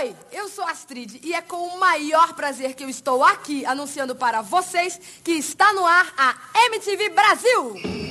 Oi, eu sou Astrid e é com o maior prazer que eu estou aqui anunciando para vocês que está no ar a MTV Brasil.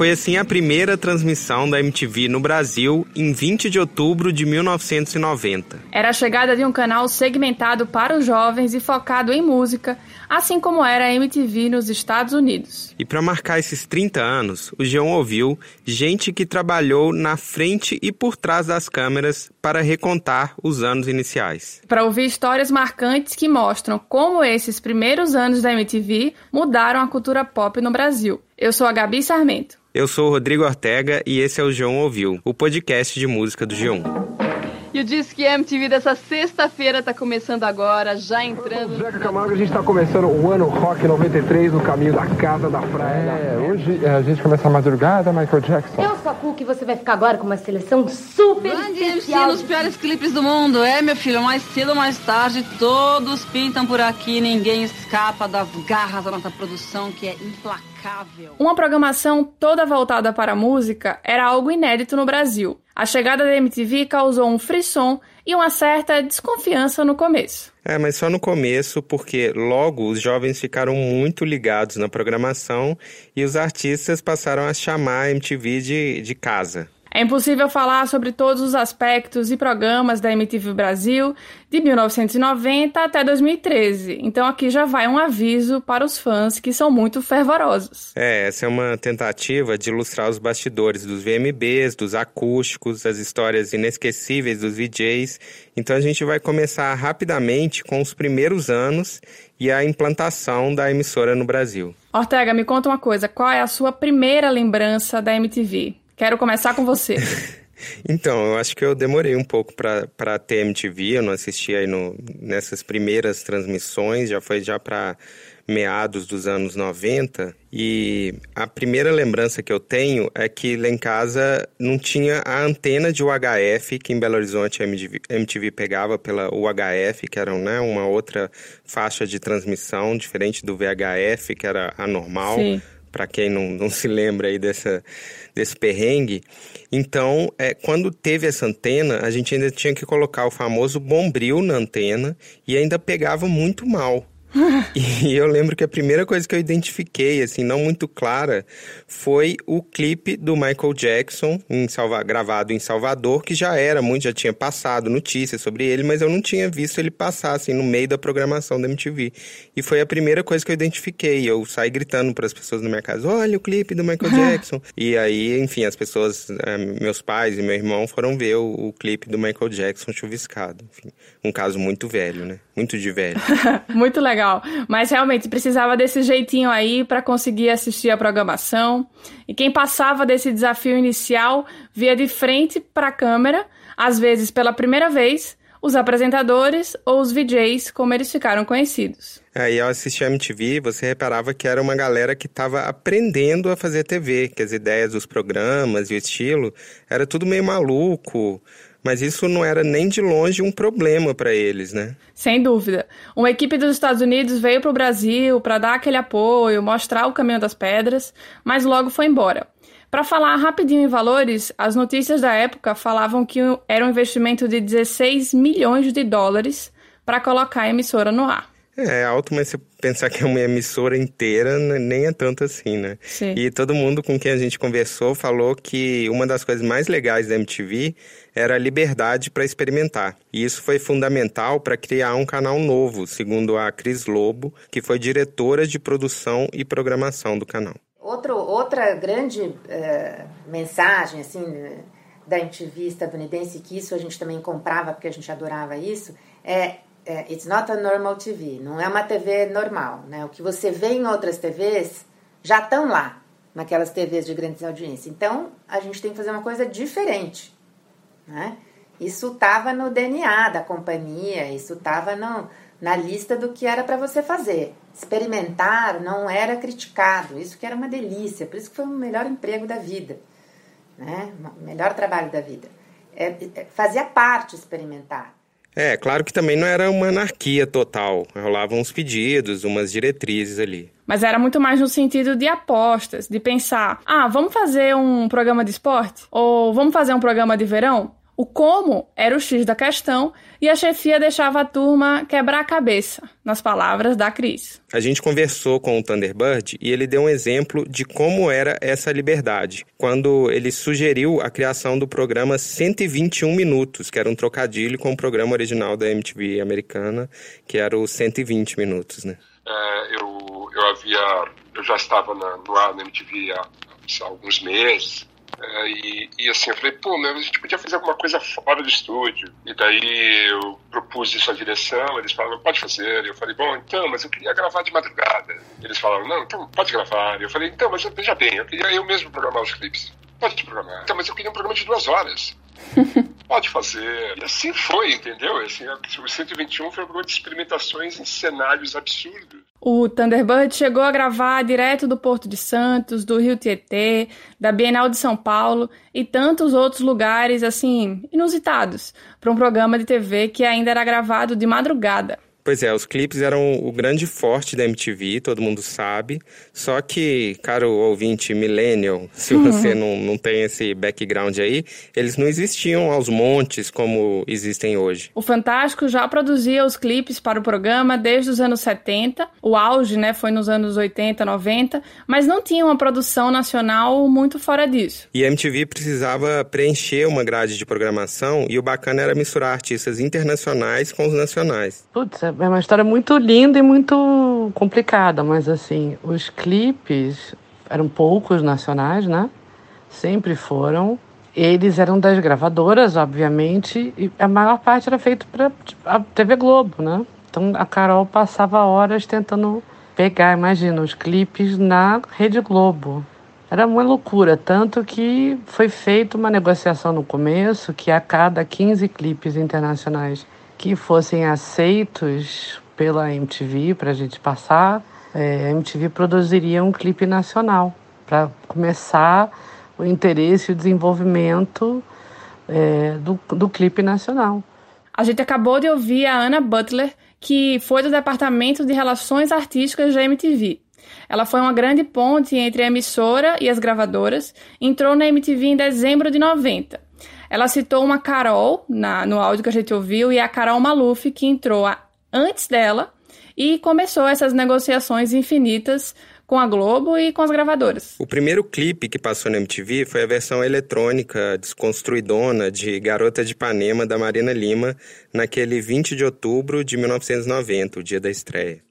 Foi assim a primeira transmissão da MTV no Brasil em 20 de outubro de 1990. Era a chegada de um canal segmentado para os jovens e focado em música, assim como era a MTV nos Estados Unidos. E para marcar esses 30 anos, o João ouviu gente que trabalhou na frente e por trás das câmeras para recontar os anos iniciais. Para ouvir histórias marcantes que mostram como esses primeiros anos da MTV mudaram a cultura pop no Brasil. Eu sou a Gabi Sarmento. Eu sou o Rodrigo Ortega e esse é o João Ouviu, o podcast de música do G1. E o Disque MTV dessa sexta-feira está começando agora, já entrando. Zeca Camargo, a gente está começando o ano Rock 93 no caminho da casa da praia. É, hoje a gente começa a madrugada, Michael Jackson. Eu sou a Cook e você vai ficar agora com uma seleção super Grande especial. nos piores clipes do mundo. É, meu filho, mais cedo ou mais tarde, todos pintam por aqui, ninguém escapa das garras da nossa produção, que é implacável. Uma programação toda voltada para a música era algo inédito no Brasil. A chegada da MTV causou um frisson e uma certa desconfiança no começo. É, mas só no começo, porque logo os jovens ficaram muito ligados na programação e os artistas passaram a chamar a MTV de, de casa. É impossível falar sobre todos os aspectos e programas da MTV Brasil de 1990 até 2013. Então aqui já vai um aviso para os fãs que são muito fervorosos. É, essa é uma tentativa de ilustrar os bastidores dos VMBs, dos acústicos, as histórias inesquecíveis dos VJs. Então a gente vai começar rapidamente com os primeiros anos e a implantação da emissora no Brasil. Ortega, me conta uma coisa, qual é a sua primeira lembrança da MTV? Quero começar com você. Então, eu acho que eu demorei um pouco para ter MTV, eu não assisti aí no, nessas primeiras transmissões, já foi já para meados dos anos 90. E a primeira lembrança que eu tenho é que lá em casa não tinha a antena de UHF, que em Belo Horizonte a MTV, MTV pegava pela UHF, que era né, uma outra faixa de transmissão, diferente do VHF, que era a normal. Sim para quem não, não se lembra aí dessa, desse perrengue. Então, é, quando teve essa antena, a gente ainda tinha que colocar o famoso bombril na antena e ainda pegava muito mal. e eu lembro que a primeira coisa que eu identifiquei, assim, não muito clara, foi o clipe do Michael Jackson, em Salva gravado em Salvador, que já era muito, já tinha passado notícias sobre ele, mas eu não tinha visto ele passar, assim, no meio da programação da MTV. E foi a primeira coisa que eu identifiquei. Eu saí gritando para as pessoas na minha casa: olha o clipe do Michael Jackson. e aí, enfim, as pessoas, eh, meus pais e meu irmão foram ver o, o clipe do Michael Jackson chuviscado. Enfim, um caso muito velho, né? Muito de velho. muito legal legal. Mas realmente precisava desse jeitinho aí para conseguir assistir a programação. E quem passava desse desafio inicial via de frente para a câmera, às vezes pela primeira vez, os apresentadores ou os VJs, como eles ficaram conhecidos. Aí ao assistir a MTV, você reparava que era uma galera que estava aprendendo a fazer TV, que as ideias dos programas e o estilo era tudo meio maluco, mas isso não era nem de longe um problema para eles, né? Sem dúvida. Uma equipe dos Estados Unidos veio para o Brasil para dar aquele apoio, mostrar o caminho das pedras, mas logo foi embora. Para falar rapidinho em valores, as notícias da época falavam que era um investimento de 16 milhões de dólares para colocar a emissora no ar. É alto, mas se pensar que é uma emissora inteira, nem é tanto assim, né? Sim. E todo mundo com quem a gente conversou falou que uma das coisas mais legais da MTV era a liberdade para experimentar. E isso foi fundamental para criar um canal novo, segundo a Cris Lobo, que foi diretora de produção e programação do canal. Outro, outra grande é, mensagem assim da MTV estadunidense, que isso a gente também comprava porque a gente adorava isso, é é, it's not a normal TV, não é uma TV normal, né? O que você vê em outras TVs já estão lá, naquelas TVs de grandes audiências. Então, a gente tem que fazer uma coisa diferente, né? Isso estava no DNA da companhia, isso estava na lista do que era para você fazer. Experimentar não era criticado, isso que era uma delícia, por isso que foi o melhor emprego da vida, né? O melhor trabalho da vida. É, é, fazia parte experimentar. É, claro que também não era uma anarquia total. Rolavam uns pedidos, umas diretrizes ali. Mas era muito mais no sentido de apostas, de pensar: ah, vamos fazer um programa de esporte? Ou vamos fazer um programa de verão? O como era o X da questão e a chefia deixava a turma quebrar a cabeça, nas palavras da Cris. A gente conversou com o Thunderbird e ele deu um exemplo de como era essa liberdade, quando ele sugeriu a criação do programa 121 Minutos, que era um trocadilho com o programa original da MTV americana, que era o 120 Minutos, né? É, eu, eu havia, eu já estava na, no ar na MTV há, há alguns meses, e, e, assim, eu falei, pô, meu, a gente podia fazer alguma coisa fora do estúdio. E daí eu propus isso à direção, eles falaram, pode fazer. Eu falei, bom, então, mas eu queria gravar de madrugada. Eles falaram, não, então pode gravar. Eu falei, então, mas veja bem, eu queria eu mesmo programar os clipes. Pode programar. Então, mas eu queria um programa de duas horas. Pode fazer. E assim foi, entendeu? Assim, o 121 foi um programa de experimentações em cenários absurdos. O Thunderbird chegou a gravar direto do Porto de Santos, do Rio Tietê, da Bienal de São Paulo e tantos outros lugares, assim, inusitados, para um programa de TV que ainda era gravado de madrugada. Pois é, os clipes eram o grande forte da MTV, todo mundo sabe. Só que, caro ouvinte millennial, se uhum. você não, não tem esse background aí, eles não existiam aos montes como existem hoje. O Fantástico já produzia os clipes para o programa desde os anos 70. O auge, né, foi nos anos 80, 90, mas não tinha uma produção nacional muito fora disso. E a MTV precisava preencher uma grade de programação e o bacana era misturar artistas internacionais com os nacionais. Putz, é uma história muito linda e muito complicada, mas assim, os clipes eram poucos nacionais, né? Sempre foram. Eles eram das gravadoras, obviamente, e a maior parte era feito para a TV Globo, né? Então a Carol passava horas tentando pegar, imagina, os clipes na Rede Globo. Era uma loucura, tanto que foi feita uma negociação no começo que a cada 15 clipes internacionais que fossem aceitos pela MTV para a gente passar, é, a MTV produziria um clipe nacional para começar o interesse e o desenvolvimento é, do, do clipe nacional. A gente acabou de ouvir a Ana Butler, que foi do Departamento de Relações Artísticas da MTV. Ela foi uma grande ponte entre a emissora e as gravadoras, entrou na MTV em dezembro de 90 ela citou uma Carol na, no áudio que a gente ouviu e a Carol Maluf, que entrou a, antes dela e começou essas negociações infinitas com a Globo e com as gravadoras. O primeiro clipe que passou na MTV foi a versão eletrônica desconstruidona de Garota de Ipanema da Marina Lima, naquele 20 de outubro de 1990, o dia da estreia.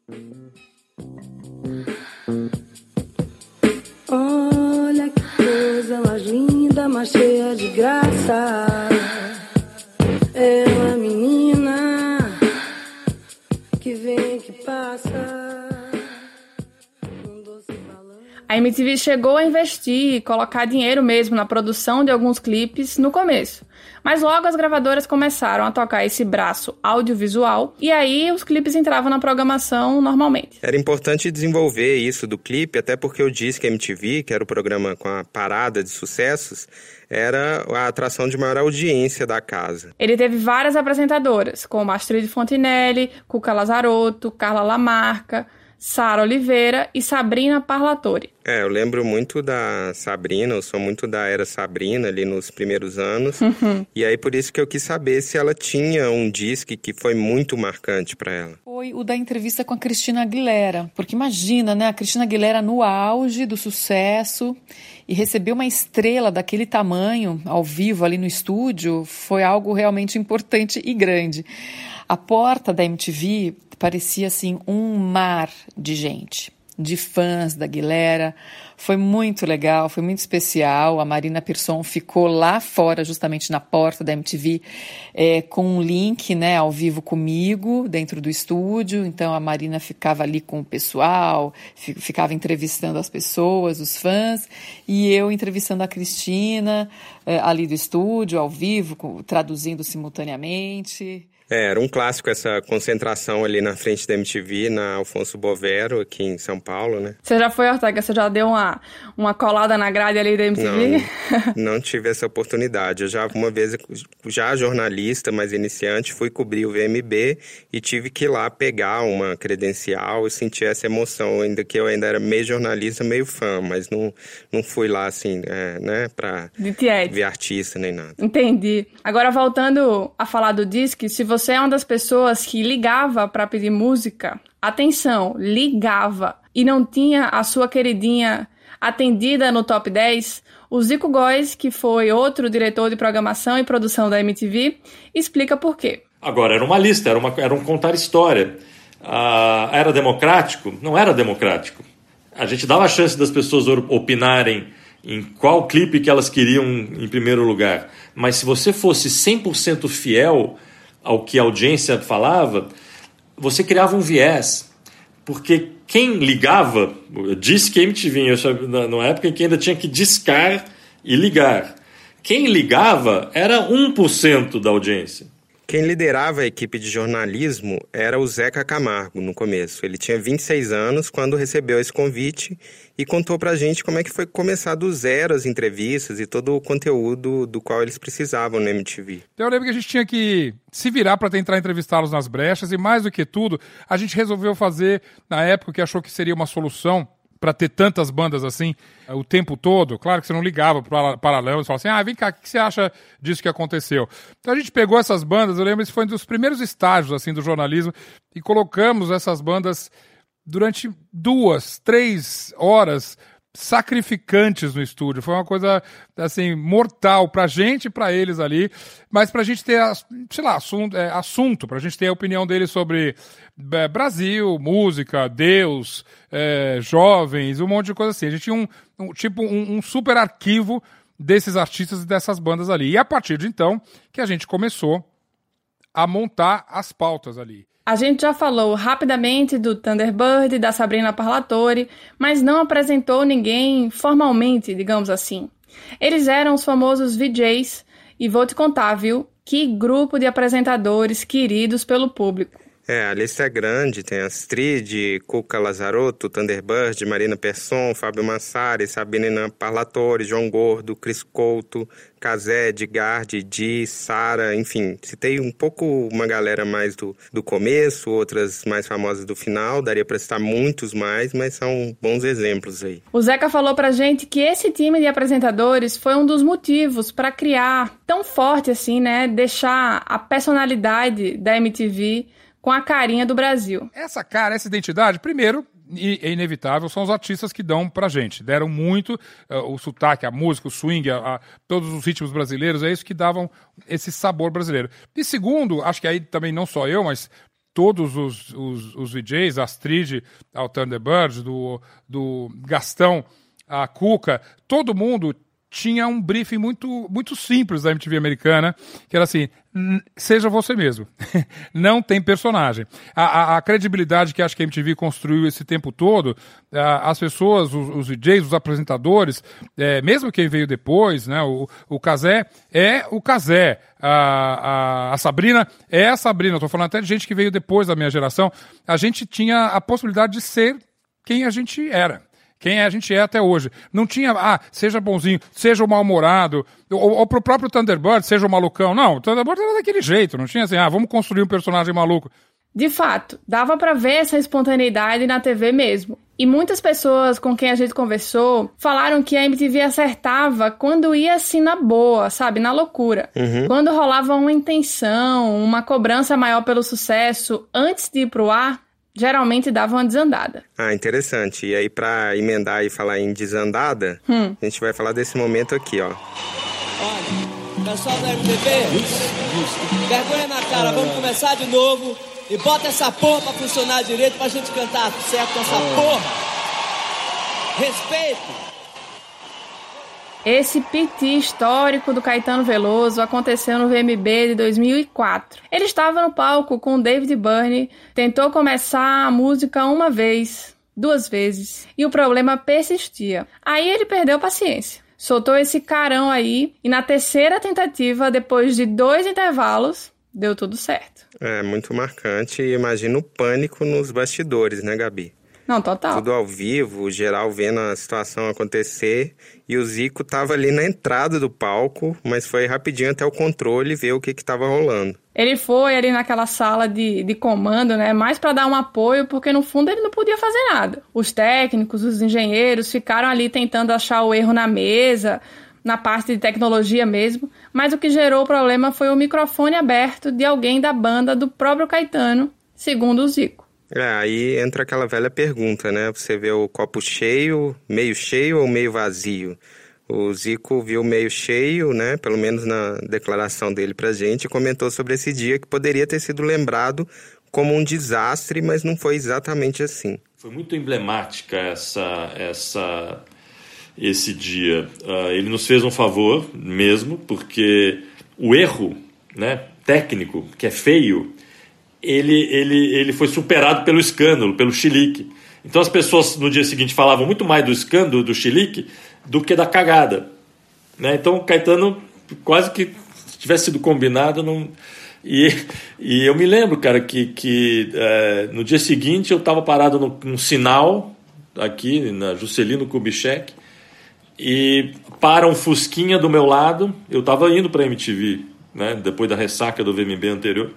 Olha que coisa mais linda, mais cheia de graça. É uma menina A MTV chegou a investir e colocar dinheiro mesmo na produção de alguns clipes no começo. Mas logo as gravadoras começaram a tocar esse braço audiovisual e aí os clipes entravam na programação normalmente. Era importante desenvolver isso do clipe, até porque eu disse que a MTV, que era o programa com a parada de sucessos, era a atração de maior audiência da casa. Ele teve várias apresentadoras, como Astrid Fontinelli, Cuca Lazarotto, Carla Lamarca, Sara Oliveira e Sabrina Parlatore. É, eu lembro muito da Sabrina, eu sou muito da era Sabrina ali nos primeiros anos. Uhum. E aí por isso que eu quis saber se ela tinha um disco que foi muito marcante para ela. Foi o da entrevista com a Cristina Aguilera, porque imagina, né, a Cristina Aguilera no auge do sucesso e receber uma estrela daquele tamanho ao vivo ali no estúdio foi algo realmente importante e grande. A porta da MTV parecia assim um mar de gente, de fãs da Aguilera. Foi muito legal, foi muito especial. A Marina Persson ficou lá fora, justamente na porta da MTV, é, com um link né, ao vivo comigo, dentro do estúdio. Então a Marina ficava ali com o pessoal, ficava entrevistando as pessoas, os fãs, e eu entrevistando a Cristina é, ali do estúdio, ao vivo, traduzindo simultaneamente. É, era um clássico essa concentração ali na frente da MTV, na Alfonso Bovero, aqui em São Paulo, né? Você já foi, Ortega? Você já deu uma, uma colada na grade ali da MTV? Não, não tive essa oportunidade. Eu já, uma vez, já jornalista, mas iniciante, fui cobrir o VMB e tive que ir lá pegar uma credencial e sentir essa emoção, ainda que eu ainda era meio jornalista, meio fã, mas não, não fui lá assim, é, né, pra ver artista nem nada. Entendi. Agora, voltando a falar do disque, se você é uma das pessoas que ligava para pedir música, atenção, ligava e não tinha a sua queridinha atendida no top 10, o Zico Góes, que foi outro diretor de programação e produção da MTV, explica por quê. Agora, era uma lista, era, uma, era um contar história. Ah, era democrático? Não era democrático. A gente dava a chance das pessoas opinarem em qual clipe que elas queriam em primeiro lugar. Mas se você fosse 100% fiel ao que a audiência falava, você criava um viés. Porque quem ligava, disse que MTV, na época em que ainda tinha que discar e ligar. Quem ligava era 1% da audiência. Quem liderava a equipe de jornalismo era o Zeca Camargo no começo. Ele tinha 26 anos quando recebeu esse convite e contou pra gente como é que foi começar do zero as entrevistas e todo o conteúdo do qual eles precisavam no MTV. Então eu lembro que a gente tinha que se virar para tentar entrevistá-los nas brechas e mais do que tudo, a gente resolveu fazer na época que achou que seria uma solução para ter tantas bandas assim eh, o tempo todo. Claro que você não ligava para Paralamas e falava assim: ah, vem cá, o que você acha disso que aconteceu? Então a gente pegou essas bandas, eu lembro que foi um dos primeiros estágios assim do jornalismo e colocamos essas bandas durante duas, três horas sacrificantes no estúdio. Foi uma coisa, assim, mortal pra gente e pra eles ali, mas pra gente ter, sei lá, assunto, é, assunto pra gente ter a opinião deles sobre é, Brasil, música, Deus, é, jovens, um monte de coisa assim. A gente tinha um, um tipo, um, um super arquivo desses artistas e dessas bandas ali. E a partir de então que a gente começou a montar as pautas ali. A gente já falou rapidamente do Thunderbird da Sabrina Parlatore, mas não apresentou ninguém formalmente, digamos assim. Eles eram os famosos VJs, e vou te contar, viu? Que grupo de apresentadores queridos pelo público. É, a lista é grande, tem Astrid, Cuca Lazarotto, Thunderbird, Marina Persson, Fábio Massari, Sabina Parlatore, João Gordo, Cris Couto, Casé, Edgar, Didi, Sara, enfim, citei um pouco uma galera mais do, do começo, outras mais famosas do final, daria para citar muitos mais, mas são bons exemplos aí. O Zeca falou pra gente que esse time de apresentadores foi um dos motivos para criar tão forte assim, né, deixar a personalidade da MTV com a carinha do Brasil. Essa cara, essa identidade, primeiro, e é inevitável, são os artistas que dão pra gente. Deram muito uh, o sotaque, a música, o swing, a, a, todos os ritmos brasileiros, é isso que davam esse sabor brasileiro. E segundo, acho que aí também não só eu, mas todos os, os, os Astrid, ao Thunderbird, do, do Gastão, a Cuca, todo mundo tinha um briefing muito, muito simples da MTV americana, que era assim: seja você mesmo. Não tem personagem. A, a, a, credibilidade que acho que a MTV construiu esse tempo todo, a, as pessoas, os, os DJs, os apresentadores, é, mesmo quem veio depois, né, o, o Kazé é o Kazé. A, a, a Sabrina é a Sabrina. Estou falando até de gente que veio depois da minha geração. A gente tinha a possibilidade de ser quem a gente era quem a gente é até hoje. Não tinha, ah, seja bonzinho, seja o mal-humorado, ou, ou pro próprio Thunderbird, seja o malucão. Não, o Thunderbird era daquele jeito, não tinha assim, ah, vamos construir um personagem maluco. De fato, dava para ver essa espontaneidade na TV mesmo. E muitas pessoas com quem a gente conversou falaram que a MTV acertava quando ia assim na boa, sabe? Na loucura. Uhum. Quando rolava uma intenção, uma cobrança maior pelo sucesso antes de ir pro ar, geralmente dava uma desandada. Ah, interessante. E aí, para emendar e falar em desandada, hum. a gente vai falar desse momento aqui, ó. Olha, pessoal da MTV, vergonha na cara, vamos começar de novo e bota essa porra pra funcionar direito pra gente cantar certo com essa é. porra. Respeito. Esse piti histórico do Caetano Veloso aconteceu no VMB de 2004. Ele estava no palco com David Byrne, tentou começar a música uma vez, duas vezes, e o problema persistia. Aí ele perdeu a paciência. Soltou esse carão aí, e na terceira tentativa, depois de dois intervalos, deu tudo certo. É, muito marcante. E imagina o pânico nos bastidores, né, Gabi? Não, total. Tudo ao vivo, geral vendo a situação acontecer. E o Zico tava ali na entrada do palco, mas foi rapidinho até o controle ver o que que tava rolando. Ele foi ali naquela sala de, de comando, né? Mais para dar um apoio, porque no fundo ele não podia fazer nada. Os técnicos, os engenheiros ficaram ali tentando achar o erro na mesa, na parte de tecnologia mesmo. Mas o que gerou o problema foi o microfone aberto de alguém da banda do próprio Caetano, segundo o Zico. É, aí entra aquela velha pergunta, né? Você vê o copo cheio, meio cheio ou meio vazio? O Zico viu meio cheio, né? Pelo menos na declaração dele pra gente, e comentou sobre esse dia que poderia ter sido lembrado como um desastre, mas não foi exatamente assim. Foi muito emblemática essa, essa, esse dia. Uh, ele nos fez um favor mesmo, porque o erro, né, técnico, que é feio, ele, ele, ele foi superado pelo escândalo, pelo chilique. Então as pessoas no dia seguinte falavam muito mais do escândalo, do chilique, do que da cagada. Né? Então Caetano quase que tivesse sido combinado. Não... E, e eu me lembro, cara, que, que é, no dia seguinte eu estava parado no, num sinal, aqui na Juscelino Kubitschek, e para um Fusquinha do meu lado, eu estava indo para a MTV, né, depois da ressaca do VMB anterior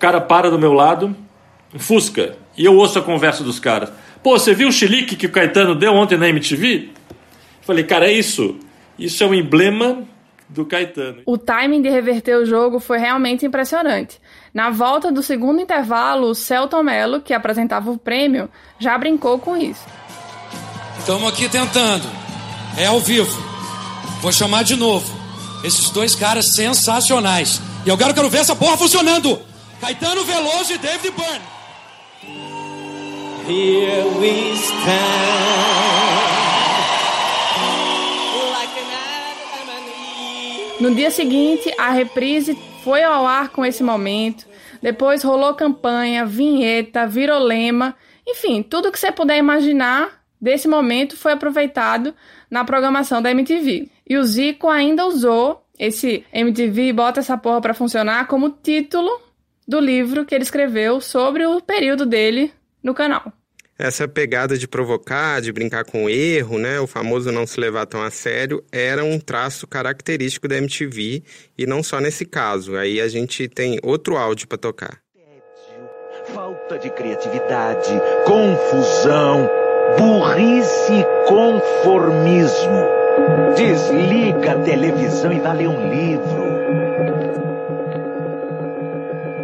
cara para do meu lado, um Fusca, e eu ouço a conversa dos caras. Pô, você viu o chilique que o Caetano deu ontem na MTV? Falei, cara, é isso. Isso é um emblema do Caetano. O timing de reverter o jogo foi realmente impressionante. Na volta do segundo intervalo, o Celton Mello, que apresentava o prêmio, já brincou com isso. Estamos aqui tentando. É ao vivo. Vou chamar de novo. Esses dois caras sensacionais. E eu quero, quero ver essa porra funcionando. Caetano Veloso e David Byrne. Here we stand. No dia seguinte, a reprise foi ao ar com esse momento. Depois rolou campanha, vinheta, virolema, enfim, tudo que você puder imaginar desse momento foi aproveitado na programação da MTV. E o Zico ainda usou esse MTV bota essa porra para funcionar como título do livro que ele escreveu sobre o período dele no canal. Essa pegada de provocar, de brincar com o erro, né, o famoso não se levar tão a sério, era um traço característico da MTV e não só nesse caso. Aí a gente tem outro áudio para tocar. Falta de criatividade, confusão, burrice e conformismo. Desliga a televisão e vá ler um livro.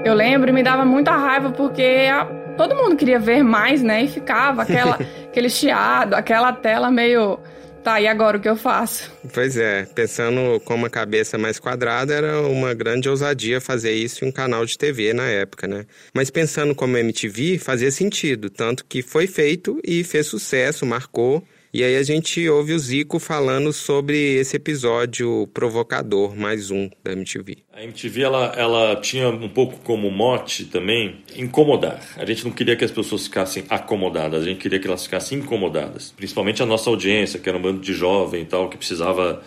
Eu lembro e me dava muita raiva porque a, todo mundo queria ver mais, né? E ficava aquela, aquele chiado, aquela tela meio. Tá, e agora o que eu faço? Pois é, pensando com uma cabeça mais quadrada, era uma grande ousadia fazer isso em um canal de TV na época, né? Mas pensando como MTV, fazia sentido, tanto que foi feito e fez sucesso, marcou. E aí a gente ouve o Zico falando sobre esse episódio provocador, mais um da MTV. A MTV ela, ela tinha um pouco como mote também incomodar. A gente não queria que as pessoas ficassem acomodadas, a gente queria que elas ficassem incomodadas. Principalmente a nossa audiência, que era um bando de jovem e tal, que precisava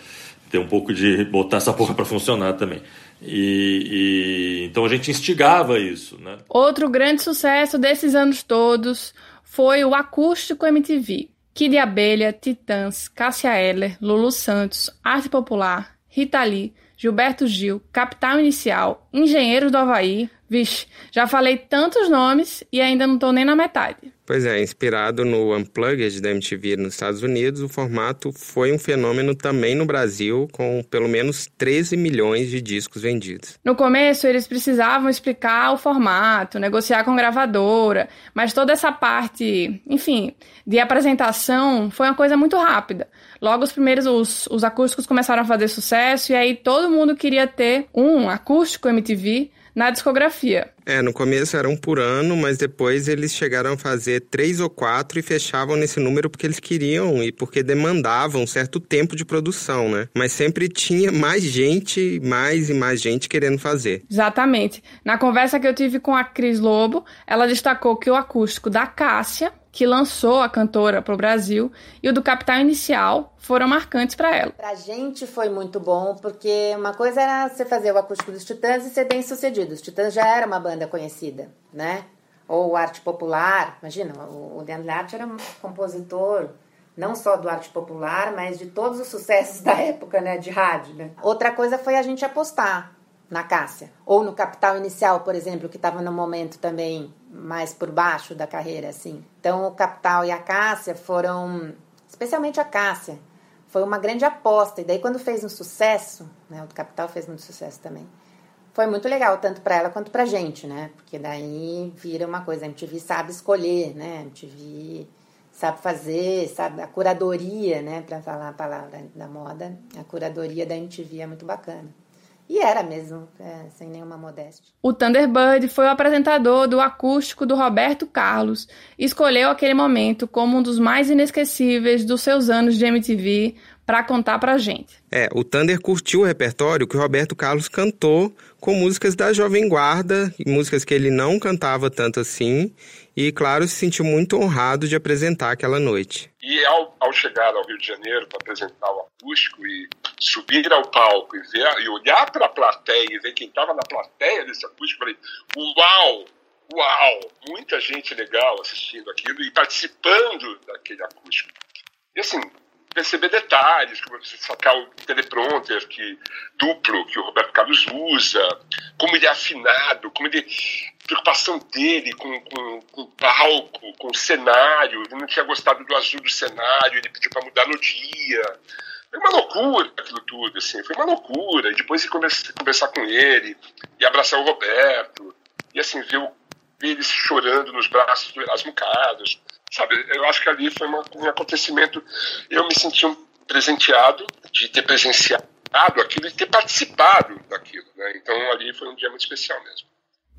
ter um pouco de botar essa porra para funcionar também. E, e, então a gente instigava isso, né? Outro grande sucesso desses anos todos foi o acústico MTV. Kid Abelha, Titãs, Cássia Eller, Lulu Santos, Arte Popular, Rita Lee, Gilberto Gil, Capital Inicial, Engenheiros do Havaí. Vixe, já falei tantos nomes e ainda não estou nem na metade. Pois é, inspirado no Unplugged da MTV nos Estados Unidos, o formato foi um fenômeno também no Brasil, com pelo menos 13 milhões de discos vendidos. No começo, eles precisavam explicar o formato, negociar com gravadora, mas toda essa parte, enfim, de apresentação foi uma coisa muito rápida. Logo, os primeiros, os, os acústicos começaram a fazer sucesso, e aí todo mundo queria ter um acústico MTV na discografia. É, no começo era um por ano, mas depois eles chegaram a fazer três ou quatro e fechavam nesse número porque eles queriam e porque demandavam um certo tempo de produção, né? Mas sempre tinha mais gente, mais e mais gente querendo fazer. Exatamente. Na conversa que eu tive com a Cris Lobo, ela destacou que o acústico da Cássia que lançou a cantora para o Brasil, e o do Capital Inicial foram marcantes para ela. Pra gente foi muito bom, porque uma coisa era você fazer o acústico dos Titãs e ser bem sucedido. Os Titãs já era uma banda conhecida, né? Ou arte popular. Imagina, o Leandro Arte era um compositor não só do arte popular, mas de todos os sucessos da época, né, de rádio, né? Outra coisa foi a gente apostar na Cássia, ou no Capital Inicial, por exemplo, que estava no momento também mais por baixo da carreira, assim. Então, o Capital e a Cássia foram, especialmente a Cássia, foi uma grande aposta. E daí, quando fez um sucesso, né, o Capital fez muito sucesso também, foi muito legal, tanto para ela quanto para gente, né? Porque daí vira uma coisa, a MTV sabe escolher, né? A MTV sabe fazer, sabe a curadoria, né? Para falar a palavra da moda, a curadoria da MTV é muito bacana. E era mesmo, é, sem nenhuma modéstia. O Thunderbird foi o apresentador do acústico do Roberto Carlos escolheu aquele momento como um dos mais inesquecíveis dos seus anos de MTV para contar pra gente. É, o Thunder curtiu o repertório que o Roberto Carlos cantou com músicas da Jovem Guarda, músicas que ele não cantava tanto assim, e claro, se sentiu muito honrado de apresentar aquela noite. E ao, ao chegar ao Rio de Janeiro para apresentar o acústico e subir ao palco e, ver, e olhar para a plateia e ver quem estava na plateia desse acústico, falei, uau! Uau! Muita gente legal assistindo aquilo e participando daquele acústico. E assim, perceber detalhes, como sacar o teleprompter que, duplo que o Roberto Carlos usa, como ele é afinado, como ele preocupação dele com, com, com, o palco, com o cenário. Ele não tinha gostado do azul do cenário, ele pediu para mudar no dia. Foi uma loucura aquilo tudo, assim, foi uma loucura. E depois de conversar, com ele e abraçar o Roberto, e assim, ver, ver ele chorando nos braços do Erasmo Carlos. Sabe, eu acho que ali foi uma, um acontecimento. Eu me senti um presenteado de ter presenciado aquilo e ter participado daquilo. Né? Então ali foi um dia muito especial mesmo.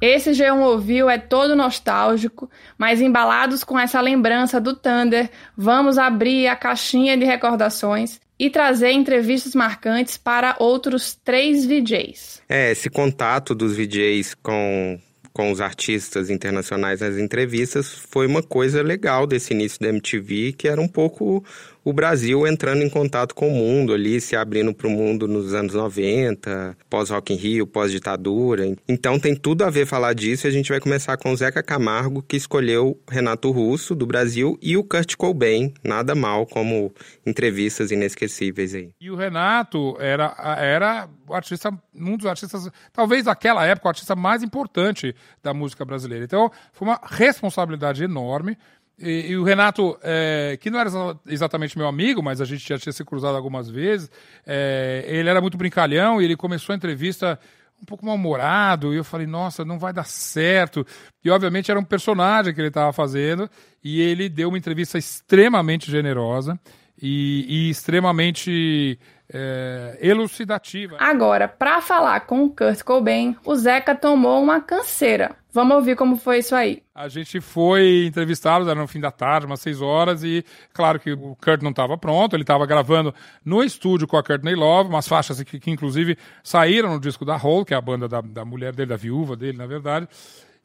Esse G1 ouviu é todo nostálgico, mas embalados com essa lembrança do Thunder, vamos abrir a caixinha de recordações e trazer entrevistas marcantes para outros três VJs. É, esse contato dos VJs com com os artistas internacionais nas entrevistas foi uma coisa legal desse início da MTV, que era um pouco o Brasil entrando em contato com o mundo ali, se abrindo para o mundo nos anos 90, pós-Rock in Rio, pós-ditadura. Então tem tudo a ver falar disso e a gente vai começar com o Zeca Camargo, que escolheu Renato Russo, do Brasil, e o Kurt Cobain, nada mal, como entrevistas inesquecíveis aí. E o Renato era, era o artista, um dos artistas, talvez naquela época, o artista mais importante da música brasileira. Então foi uma responsabilidade enorme. E, e, o Renato, é, que não era exatamente meu amigo, mas a gente já tinha se cruzado algumas vezes, é, ele era muito brincalhão e ele começou a entrevista um pouco mal-humorado, e eu falei, nossa, não vai dar certo. E obviamente era um personagem que ele estava fazendo, e ele deu uma entrevista extremamente generosa e, e extremamente é, elucidativa. Agora, para falar com o Kurt Cobain, o Zeca tomou uma canseira. Vamos ouvir como foi isso aí. A gente foi entrevistá-los, era no fim da tarde, umas seis horas, e claro que o Kurt não estava pronto, ele estava gravando no estúdio com a Courtney Love, umas faixas que, que inclusive saíram no disco da Hole, que é a banda da, da mulher dele, da viúva dele, na verdade.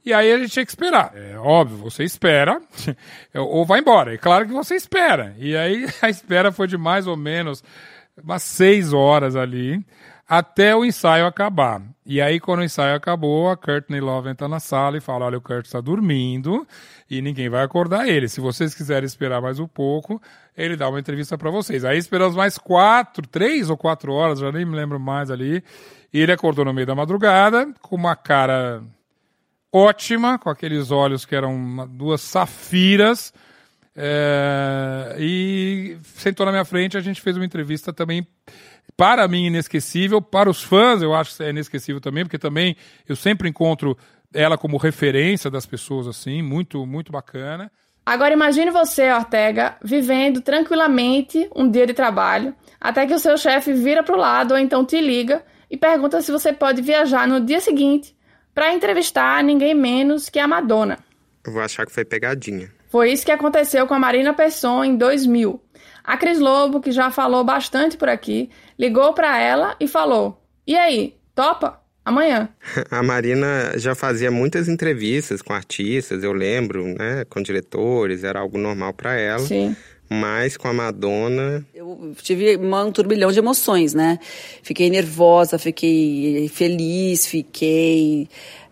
E aí a gente tinha que esperar. É óbvio, você espera ou vai embora. É claro que você espera. E aí a espera foi de mais ou menos umas seis horas ali, até o ensaio acabar. E aí, quando o ensaio acabou, a Courtney Love entra na sala e fala: Olha, o Kurt está dormindo e ninguém vai acordar ele. Se vocês quiserem esperar mais um pouco, ele dá uma entrevista para vocês. Aí esperamos mais quatro, três ou quatro horas, já nem me lembro mais ali. E ele acordou no meio da madrugada, com uma cara ótima, com aqueles olhos que eram duas safiras é, e sentou na minha frente, a gente fez uma entrevista também, para mim, inesquecível. Para os fãs, eu acho que é inesquecível também, porque também eu sempre encontro ela como referência das pessoas, assim, muito, muito bacana. Agora imagine você, Ortega, vivendo tranquilamente um dia de trabalho, até que o seu chefe vira para o lado ou então te liga e pergunta se você pode viajar no dia seguinte para entrevistar ninguém menos que a Madonna. Eu vou achar que foi pegadinha. Foi isso que aconteceu com a Marina Pesson em 2000. A Cris Lobo, que já falou bastante por aqui, ligou para ela e falou: E aí, topa? amanhã. A Marina já fazia muitas entrevistas com artistas, eu lembro, né? Com diretores, era algo normal para ela. Sim. Mas com a Madonna. Eu tive um turbilhão de emoções, né? Fiquei nervosa, fiquei feliz, fiquei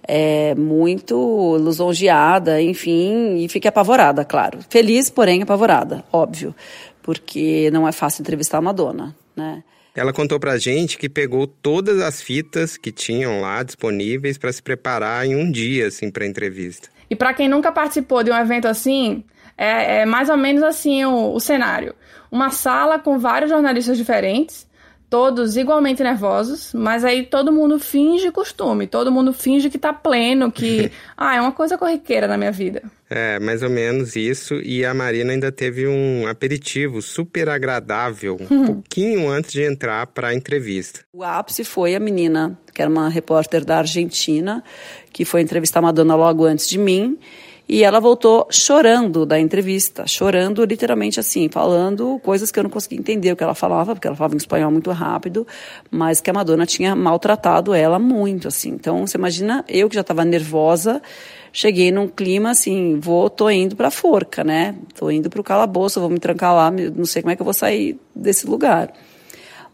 é, muito lisonjeada, enfim, e fiquei apavorada, claro. Feliz, porém apavorada, óbvio, porque não é fácil entrevistar a Madonna, né? Ela contou pra gente que pegou todas as fitas que tinham lá disponíveis para se preparar em um dia, assim, pra entrevista. E para quem nunca participou de um evento assim, é, é mais ou menos assim o, o cenário. Uma sala com vários jornalistas diferentes, todos igualmente nervosos, mas aí todo mundo finge costume, todo mundo finge que tá pleno, que ah, é uma coisa corriqueira na minha vida. É, mais ou menos isso. E a Marina ainda teve um aperitivo super agradável, um pouquinho antes de entrar para a entrevista. O ápice foi a menina, que era uma repórter da Argentina, que foi entrevistar a Madonna logo antes de mim. E ela voltou chorando da entrevista, chorando literalmente assim, falando coisas que eu não conseguia entender o que ela falava, porque ela falava em espanhol muito rápido, mas que a Madonna tinha maltratado ela muito, assim. Então, você imagina, eu que já estava nervosa, cheguei num clima assim, vou, tô indo pra forca, né? Tô indo pro calabouço, vou me trancar lá, não sei como é que eu vou sair desse lugar.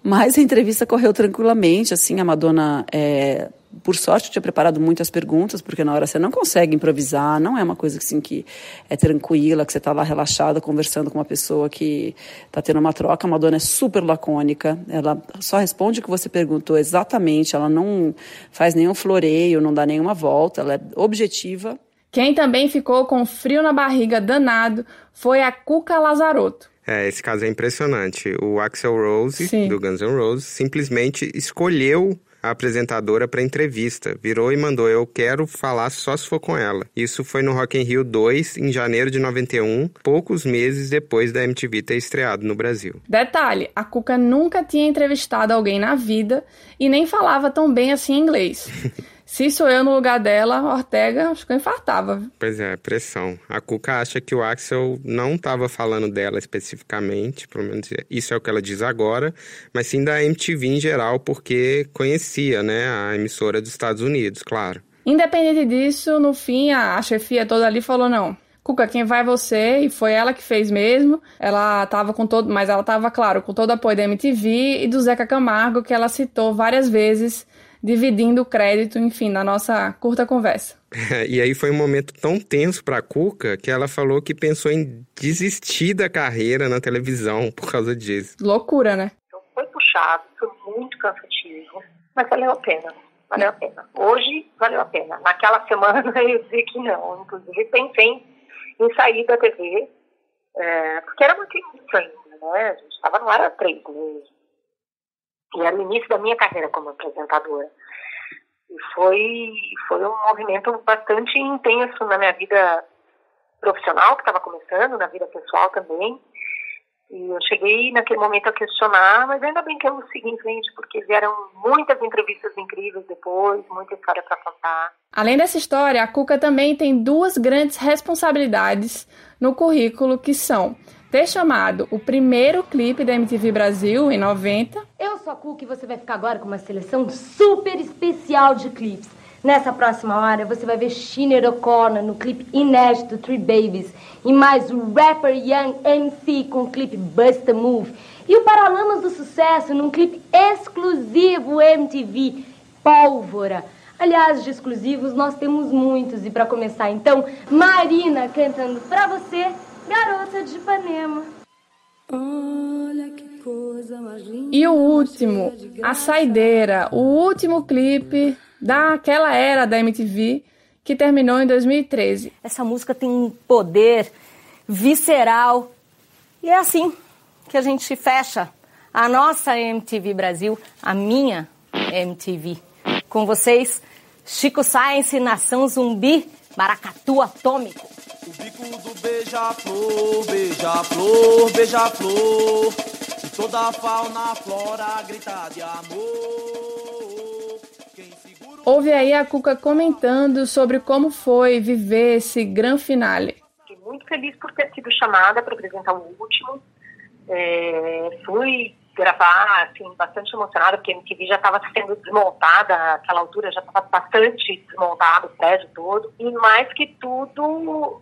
Mas a entrevista correu tranquilamente, assim, a Madonna é, por sorte, eu tinha preparado muitas perguntas, porque na hora você não consegue improvisar, não é uma coisa assim, que é tranquila, que você está lá relaxada, conversando com uma pessoa que está tendo uma troca. A Madonna é super lacônica, ela só responde o que você perguntou exatamente, ela não faz nenhum floreio, não dá nenhuma volta, ela é objetiva. Quem também ficou com frio na barriga danado foi a Cuca Lazarotto. É, esse caso é impressionante. O Axel Rose, Sim. do Guns N' Roses, simplesmente escolheu a apresentadora para entrevista. Virou e mandou: Eu quero falar só se for com ela. Isso foi no Rock in Rio 2, em janeiro de 91, poucos meses depois da MTV ter estreado no Brasil. Detalhe: a Cuca nunca tinha entrevistado alguém na vida e nem falava tão bem assim inglês. Se sou eu no lugar dela, Ortega, acho que eu infartava. Pois é, pressão. A Cuca acha que o Axel não estava falando dela especificamente, pelo menos isso é o que ela diz agora, mas sim da MTV em geral, porque conhecia, né, a emissora dos Estados Unidos, claro. Independente disso, no fim, a, a chefia toda ali falou: não. Cuca, quem vai é você? E foi ela que fez mesmo. Ela tava com todo, mas ela tava, claro, com todo o apoio da MTV e do Zeca Camargo, que ela citou várias vezes dividindo o crédito, enfim, na nossa curta conversa. e aí foi um momento tão tenso para a Cuca que ela falou que pensou em desistir da carreira na televisão por causa disso. Loucura, né? Foi puxado, foi muito cansativo, mas valeu a pena. Valeu a pena. Hoje, valeu a pena. Naquela semana, eu dizia que não. Inclusive, pensei em sair da TV, é, porque era muito início ainda, né? A gente estava no ar há três meses. E era o início da minha carreira como apresentadora. E foi, foi um movimento bastante intenso na minha vida profissional, que estava começando, na vida pessoal também. E eu cheguei naquele momento a questionar, mas ainda bem que eu segui em frente, porque vieram muitas entrevistas incríveis depois, muita história para contar. Além dessa história, a Cuca também tem duas grandes responsabilidades no currículo, que são ter chamado o primeiro clipe da MTV Brasil, em 90. Eu sou a Cuca e você vai ficar agora com uma seleção super especial de clipes. Nessa próxima hora, você vai ver Shiner O'Connor no clipe inédito Three Babies e mais o rapper Young MC com o clipe Bust a Move e o Paralamas do Sucesso num clipe exclusivo MTV Pólvora. Aliás, de exclusivos nós temos muitos e para começar então, Marina cantando pra você Garota de Ipanema. Olha que coisa mais linda. E o último, A Saideira, o último clipe daquela era da MTV que terminou em 2013. Essa música tem um poder visceral e é assim que a gente fecha a nossa MTV Brasil, a minha MTV. Com vocês, Chico Science, Nação Zumbi, Maracatu Atômico. O bico do beija-flor, beija-flor, beija-flor. E toda a fauna, a flora grita de amor. Ouve aí a Cuca comentando sobre como foi viver esse grande finale. Fiquei muito feliz por ter sido chamada para apresentar o último. É, fui gravar, assim, bastante emocionada, porque a MTV já estava sendo desmontada, naquela altura já estava bastante desmontado o prédio todo. E mais que tudo,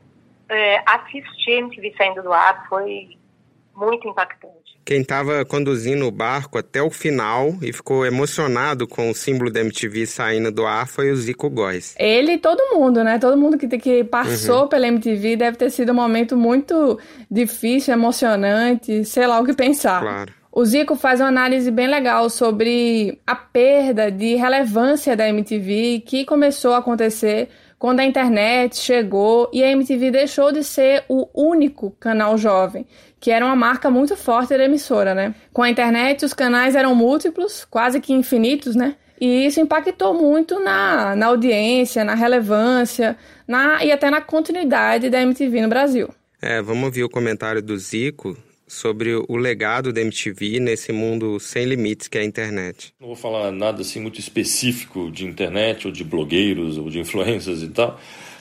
é, assistir a MTV saindo do ar foi muito impactante. Quem estava conduzindo o barco até o final e ficou emocionado com o símbolo da MTV saindo do ar foi o Zico Góes. Ele e todo mundo, né? Todo mundo que, que passou Uhum. pela MTV deve ter sido um momento muito difícil, emocionante, sei lá o que pensar. Claro. O Zico faz uma análise bem legal sobre a perda de relevância da MTV que começou a acontecer quando a internet chegou e a MTV deixou de ser o único canal jovem, que era uma marca muito forte da emissora, né? Com a internet, os canais eram múltiplos, quase que infinitos, né? E isso impactou muito na, na audiência, na relevância na, e até na continuidade da MTV no Brasil. É, vamos ouvir o comentário do Zico sobre o legado da MTV nesse mundo sem limites que é a internet. Não vou falar nada assim muito específico de internet ou de blogueiros ou de influencers e tal,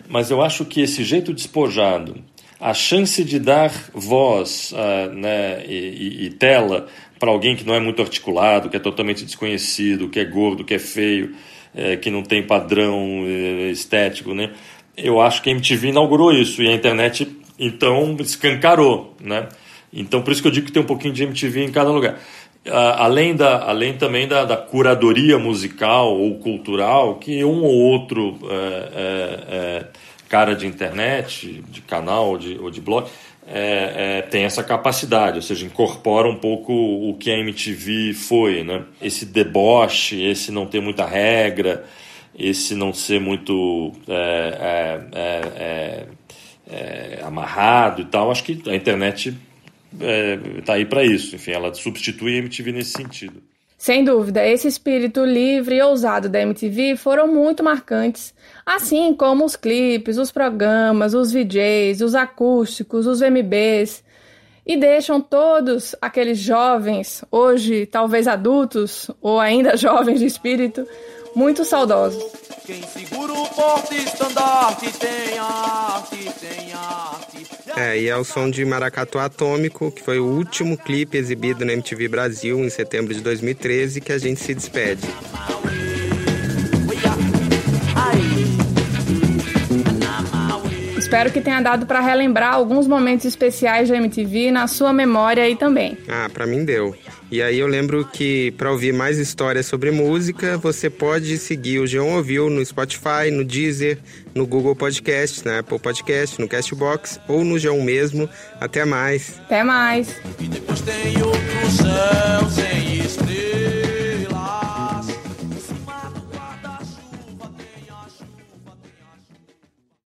mas eu acho que esse jeito despojado, a chance de dar voz ah, né, e, e- e tela para alguém que não é muito articulado, que é totalmente desconhecido, que é gordo, que é feio, eh, que não tem padrão eh, estético, né? Eu acho que a MTV inaugurou isso e a internet então escancarou, né? Então por isso que eu digo que tem um pouquinho de MTV em cada lugar. Além da, além também da, da curadoria musical ou cultural que um ou outro eh, eh, eh, cara de internet, de canal ou de, ou de blog eh, eh, tem essa capacidade, ou seja, incorpora um pouco o que a MTV foi, né? Esse deboche, esse não ter muita regra, esse não ser muito é, é, é, é, é, amarrado e tal, acho que a internet está aí para isso. Enfim, ela substitui a MTV nesse sentido. Sem dúvida, esse espírito livre e ousado da MTV foram muito marcantes, assim como os clipes, os programas, os VJs, os acústicos, os MBs, e deixam todos aqueles jovens, hoje talvez adultos ou ainda jovens de espírito, muito saudosos. Quem segura o forte estandarte tem arte, tem arte. É, e é o som de Maracatu Atômico, que foi o último clipe exibido na MTV Brasil em setembro de 2013, que a gente se despede. Espero que tenha dado para relembrar alguns momentos especiais da MTV na sua memória aí também. Ah, pra mim deu. E aí eu lembro que para ouvir mais histórias sobre música, você pode seguir o Geon Ouviu no Spotify, no Deezer, no Google Podcast, na Apple Podcast, no Castbox ou no Geon mesmo. Até mais. Até mais. Depois tem outro céu